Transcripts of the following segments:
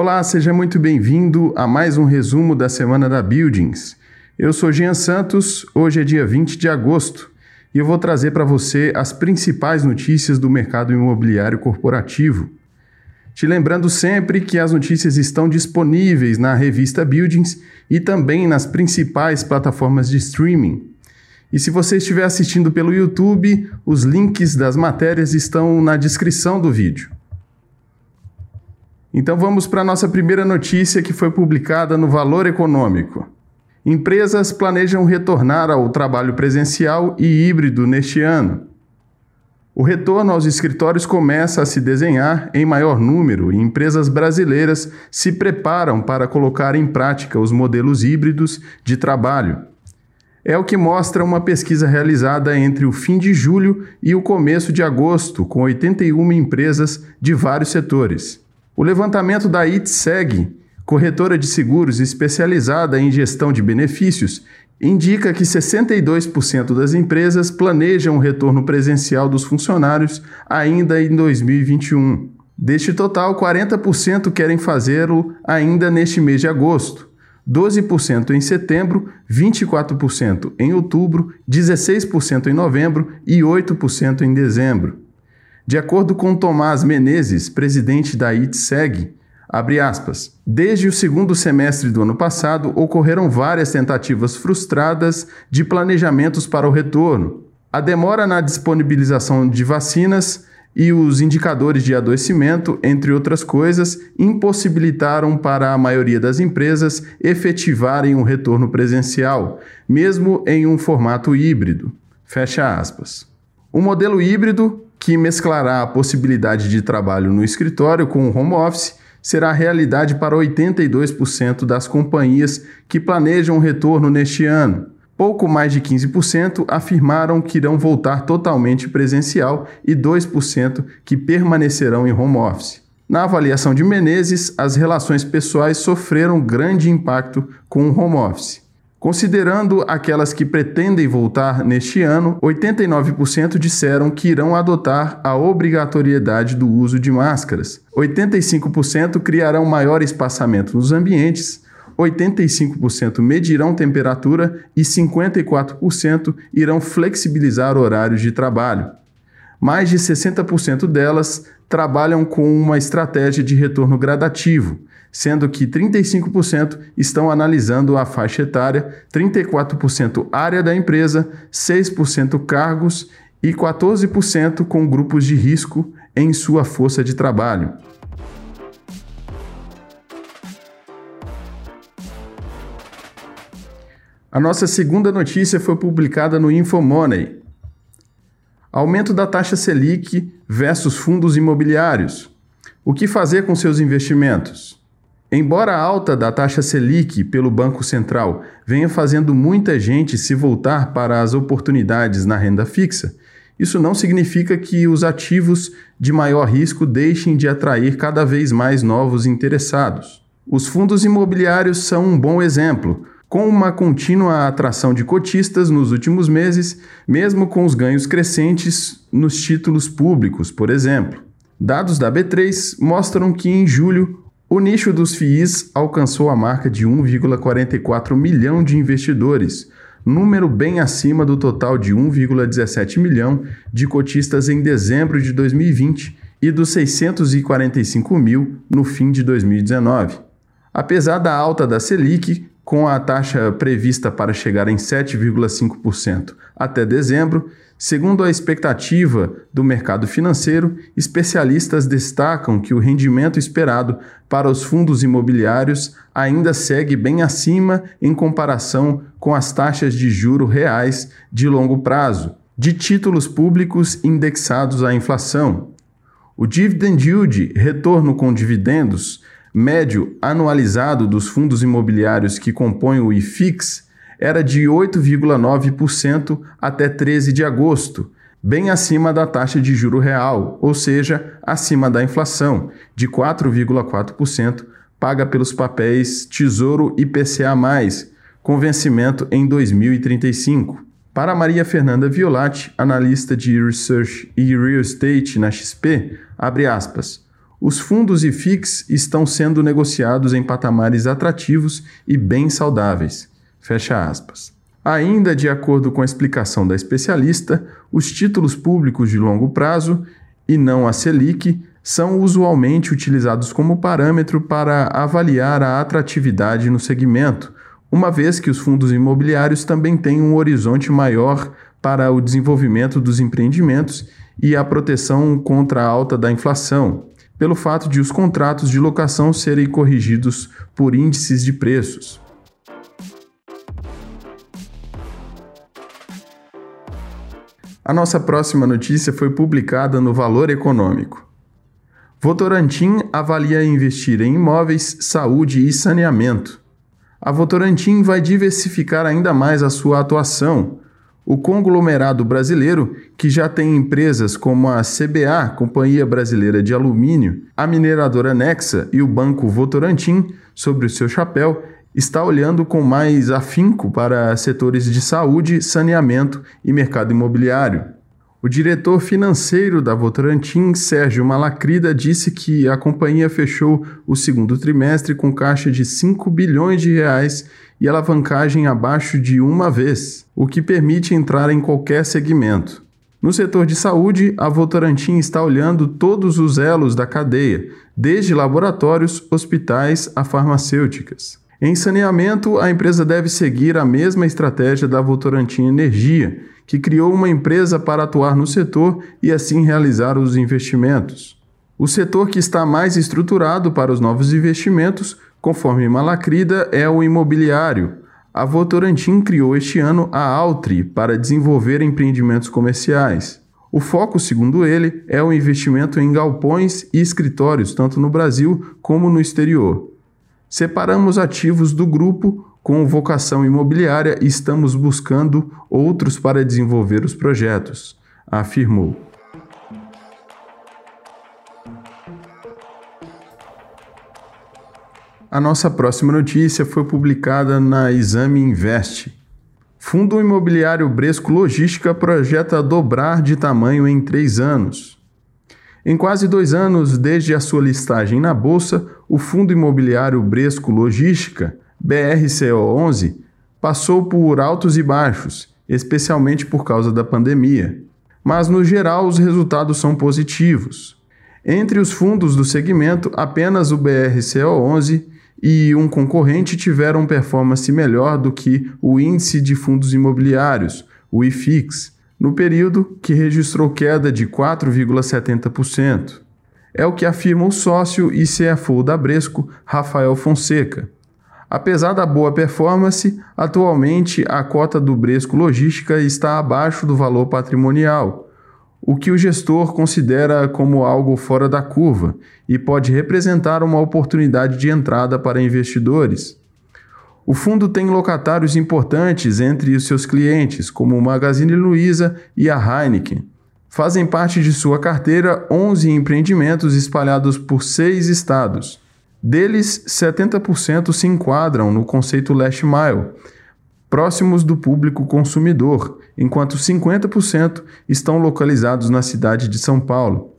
Olá, seja muito bem-vindo a mais um resumo da semana da Buildings. Eu sou Jean Santos, hoje é dia 20 de agosto e eu vou trazer para você as principais notícias do mercado imobiliário corporativo. Te lembrando sempre que as notícias estão disponíveis na revista Buildings e também nas principais plataformas de streaming. E se você estiver assistindo pelo YouTube, os links das matérias estão na descrição do vídeo. Então vamos para a nossa primeira notícia que foi publicada no Valor Econômico. Empresas planejam retornar ao trabalho presencial e híbrido neste ano. O retorno aos escritórios começa a se desenhar em maior número e empresas brasileiras se preparam para colocar em prática os modelos híbridos de trabalho. É o que mostra uma pesquisa realizada entre o fim de julho e o começo de agosto, com 81 empresas de vários setores. O levantamento da ITSEG, corretora de seguros especializada em gestão de benefícios, indica que 62% das empresas planejam o retorno presencial dos funcionários ainda em 2021. Deste total, 40% querem fazê-lo ainda neste mês de agosto, 12% em setembro, 24% em outubro, 16% em novembro e 8% em dezembro. De acordo com Tomás Menezes, presidente da ITSEG, abre aspas, desde o segundo semestre do ano passado ocorreram várias tentativas frustradas de planejamentos para o retorno. A demora na disponibilização de vacinas e os indicadores de adoecimento, entre outras coisas, impossibilitaram para a maioria das empresas efetivarem um retorno presencial, mesmo em um formato híbrido. Fecha aspas. O modelo híbrido que mesclará a possibilidade de trabalho no escritório com o home office, será realidade para 82% das companhias que planejam o retorno neste ano. Pouco mais de 15% afirmaram que irão voltar totalmente presencial e 2% que permanecerão em home office. Na avaliação de Menezes, as relações pessoais sofreram grande impacto com o home office. Considerando aquelas que pretendem voltar neste ano, 89% disseram que irão adotar a obrigatoriedade do uso de máscaras. 85% criarão maior espaçamento nos ambientes. 85% medirão temperatura e 54% irão flexibilizar horários de trabalho. Mais de 60% delas trabalham com uma estratégia de retorno gradativo, sendo que 35% estão analisando a faixa etária, 34% área da empresa, 6% cargos e 14% com grupos de risco em sua força de trabalho. A nossa segunda notícia foi publicada no Infomoney. Aumento da taxa Selic versus fundos imobiliários. O que fazer com seus investimentos? Embora a alta da taxa Selic pelo Banco Central venha fazendo muita gente se voltar para as oportunidades na renda fixa, isso não significa que os ativos de maior risco deixem de atrair cada vez mais novos interessados. Os fundos imobiliários são um bom exemplo, com uma contínua atração de cotistas nos últimos meses, mesmo com os ganhos crescentes nos títulos públicos, por exemplo. Dados da B3 mostram que em julho o nicho dos FIIs alcançou a marca de 1,44 milhão de investidores, número bem acima do total de 1,17 milhão de cotistas em dezembro de 2020 e dos 645 mil no fim de 2019. Apesar da alta da Selic, com a taxa prevista para chegar em 7,5% até dezembro, segundo a expectativa do mercado financeiro, especialistas destacam que o rendimento esperado para os fundos imobiliários ainda segue bem acima em comparação com as taxas de juro reais de longo prazo de títulos públicos indexados à inflação. O dividend yield, retorno com dividendos, médio anualizado dos fundos imobiliários que compõem o IFIX era de 8,9% até 13 de agosto, bem acima da taxa de juro real, ou seja, acima da inflação, de 4,4% paga pelos papéis Tesouro IPCA+, com vencimento em 2035. Para Maria Fernanda Violati, analista de Research e Real Estate na XP, abre aspas, os fundos e FIX estão sendo negociados em patamares atrativos e bem saudáveis. Fecha aspas. Ainda de acordo com a explicação da especialista, os títulos públicos de longo prazo e não a Selic são usualmente utilizados como parâmetro para avaliar a atratividade no segmento, uma vez que os fundos imobiliários também têm um horizonte maior para o desenvolvimento dos empreendimentos e a proteção contra a alta da inflação, pelo fato de os contratos de locação serem corrigidos por índices de preços. A nossa próxima notícia foi publicada no Valor Econômico. Votorantim avalia investir em imóveis, saúde e saneamento. A Votorantim vai diversificar ainda mais a sua atuação. O conglomerado brasileiro, que já tem empresas como a CBA, Companhia Brasileira de Alumínio, a mineradora Nexa e o Banco Votorantim, sobre o seu chapéu, está olhando com mais afinco para setores de saúde, saneamento e mercado imobiliário. O diretor financeiro da Votorantim, Sérgio Malacrida, disse que a companhia fechou o segundo trimestre com caixa de 5 bilhões de reais e alavancagem abaixo de uma vez, o que permite entrar em qualquer segmento. No setor de saúde, a Votorantim está olhando todos os elos da cadeia, desde laboratórios, hospitais a farmacêuticas. Em saneamento, a empresa deve seguir a mesma estratégia da Votorantim Energia, que criou uma empresa para atuar no setor e assim realizar os investimentos. O setor que está mais estruturado para os novos investimentos, conforme Malacrida, é o imobiliário. A Votorantim criou este ano a Altri para desenvolver empreendimentos comerciais. O foco, segundo ele, é o investimento em galpões e escritórios, tanto no Brasil como no exterior. Separamos ativos do grupo com vocação imobiliária e estamos buscando outros para desenvolver os projetos, afirmou. A nossa próxima notícia foi publicada na Exame Invest. Fundo Imobiliário Bresco Logística projeta dobrar de tamanho em três anos. Em quase dois anos desde a sua listagem na Bolsa, o Fundo Imobiliário Bresco Logística, BRCO11, passou por altos e baixos, especialmente por causa da pandemia. Mas, no geral, os resultados são positivos. Entre os fundos do segmento, apenas o BRCO11 e um concorrente tiveram performance melhor do que o Índice de Fundos Imobiliários, o IFIX, no período que registrou queda de 4,70%. É o que afirma o sócio e CFO da Bresco, Rafael Fonseca. Apesar da boa performance, atualmente a cota do Bresco Logística está abaixo do valor patrimonial, o que o gestor considera como algo fora da curva e pode representar uma oportunidade de entrada para investidores. O fundo tem locatários importantes entre os seus clientes, como o Magazine Luiza e a Heineken. Fazem parte de sua carteira 11 empreendimentos espalhados por seis estados. Deles, 70% se enquadram no conceito last mile, próximos do público consumidor, enquanto 50% estão localizados na cidade de São Paulo.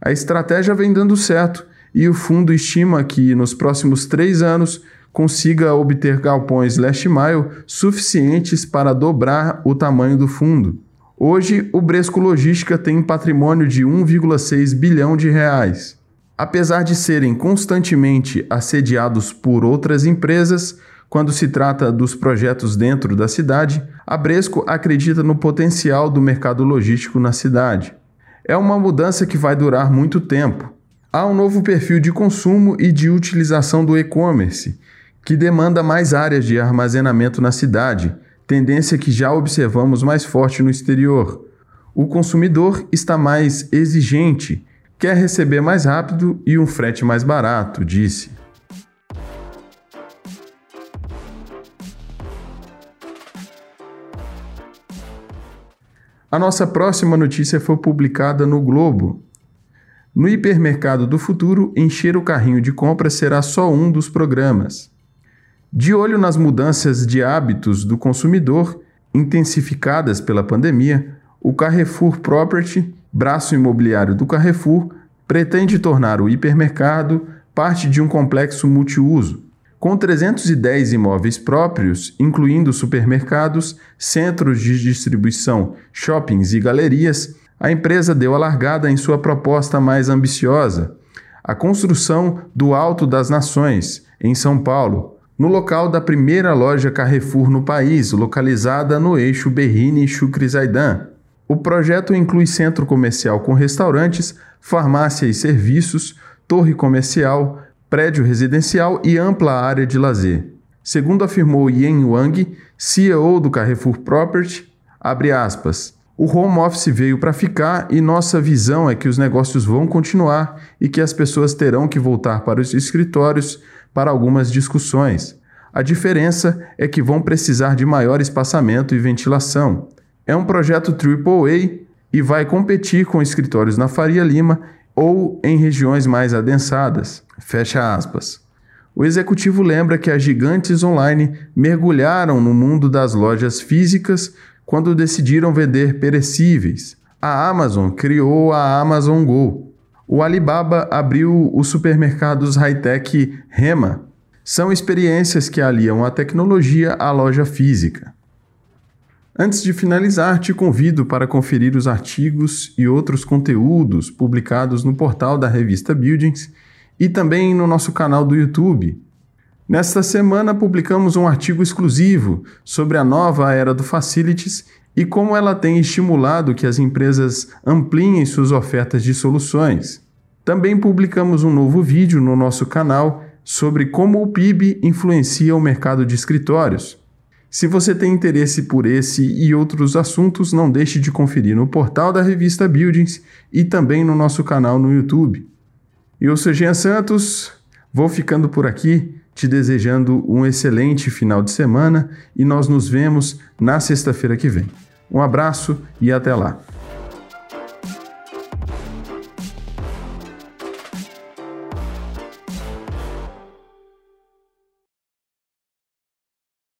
A estratégia vem dando certo e o fundo estima que, nos próximos três anos, consiga obter galpões last mile suficientes para dobrar o tamanho do fundo. Hoje, o Bresco Logística tem um patrimônio de 1,6 bilhão de reais. Apesar de serem constantemente assediados por outras empresas, quando se trata dos projetos dentro da cidade, a Bresco acredita no potencial do mercado logístico na cidade. É uma mudança que vai durar muito tempo. Há um novo perfil de consumo e de utilização do e-commerce, que demanda mais áreas de armazenamento na cidade, tendência que já observamos mais forte no exterior. O consumidor está mais exigente, quer receber mais rápido e um frete mais barato, disse. A nossa próxima notícia foi publicada no Globo. No hipermercado do futuro, encher o carrinho de compra será só um dos programas. De olho nas mudanças de hábitos do consumidor intensificadas pela pandemia, o Carrefour Property, braço imobiliário do Carrefour, pretende tornar o hipermercado parte de um complexo multiuso. Com 310 imóveis próprios, incluindo supermercados, centros de distribuição, shoppings e galerias, a empresa deu a largada em sua proposta mais ambiciosa, a construção do Alto das Nações, em São Paulo, no local da primeira loja Carrefour no país, localizada no eixo Berrini-Chucri-Zaidan. O projeto inclui centro comercial com restaurantes, farmácia e serviços, torre comercial, prédio residencial e ampla área de lazer. Segundo afirmou Yen Wang, CEO do Carrefour Property, aspas, o home office veio para ficar e nossa visão é que os negócios vão continuar e que as pessoas terão que voltar para os escritórios para algumas discussões. A diferença é que vão precisar de maior espaçamento e ventilação. É um projeto AAA e vai competir com escritórios na Faria Lima ou em regiões mais adensadas. Fecha aspas. O executivo lembra que as gigantes online mergulharam no mundo das lojas físicas quando decidiram vender perecíveis. A Amazon criou a Amazon Go. O Alibaba abriu os supermercados high-tech Rema. São experiências que aliam a tecnologia à loja física. Antes de finalizar, te convido para conferir os artigos e outros conteúdos publicados no portal da revista Buildings e também no nosso canal do YouTube. Nesta semana publicamos um artigo exclusivo sobre a nova era do Facilities e como ela tem estimulado que as empresas ampliem suas ofertas de soluções. Também publicamos um novo vídeo no nosso canal sobre como o PIB influencia o mercado de escritórios. Se você tem interesse por esse e outros assuntos, não deixe de conferir no portal da revista Buildings e também no nosso canal no YouTube. Eu sou Jean Santos, vou ficando por aqui te desejando um excelente final de semana e nós nos vemos na sexta-feira que vem. Um abraço e até lá.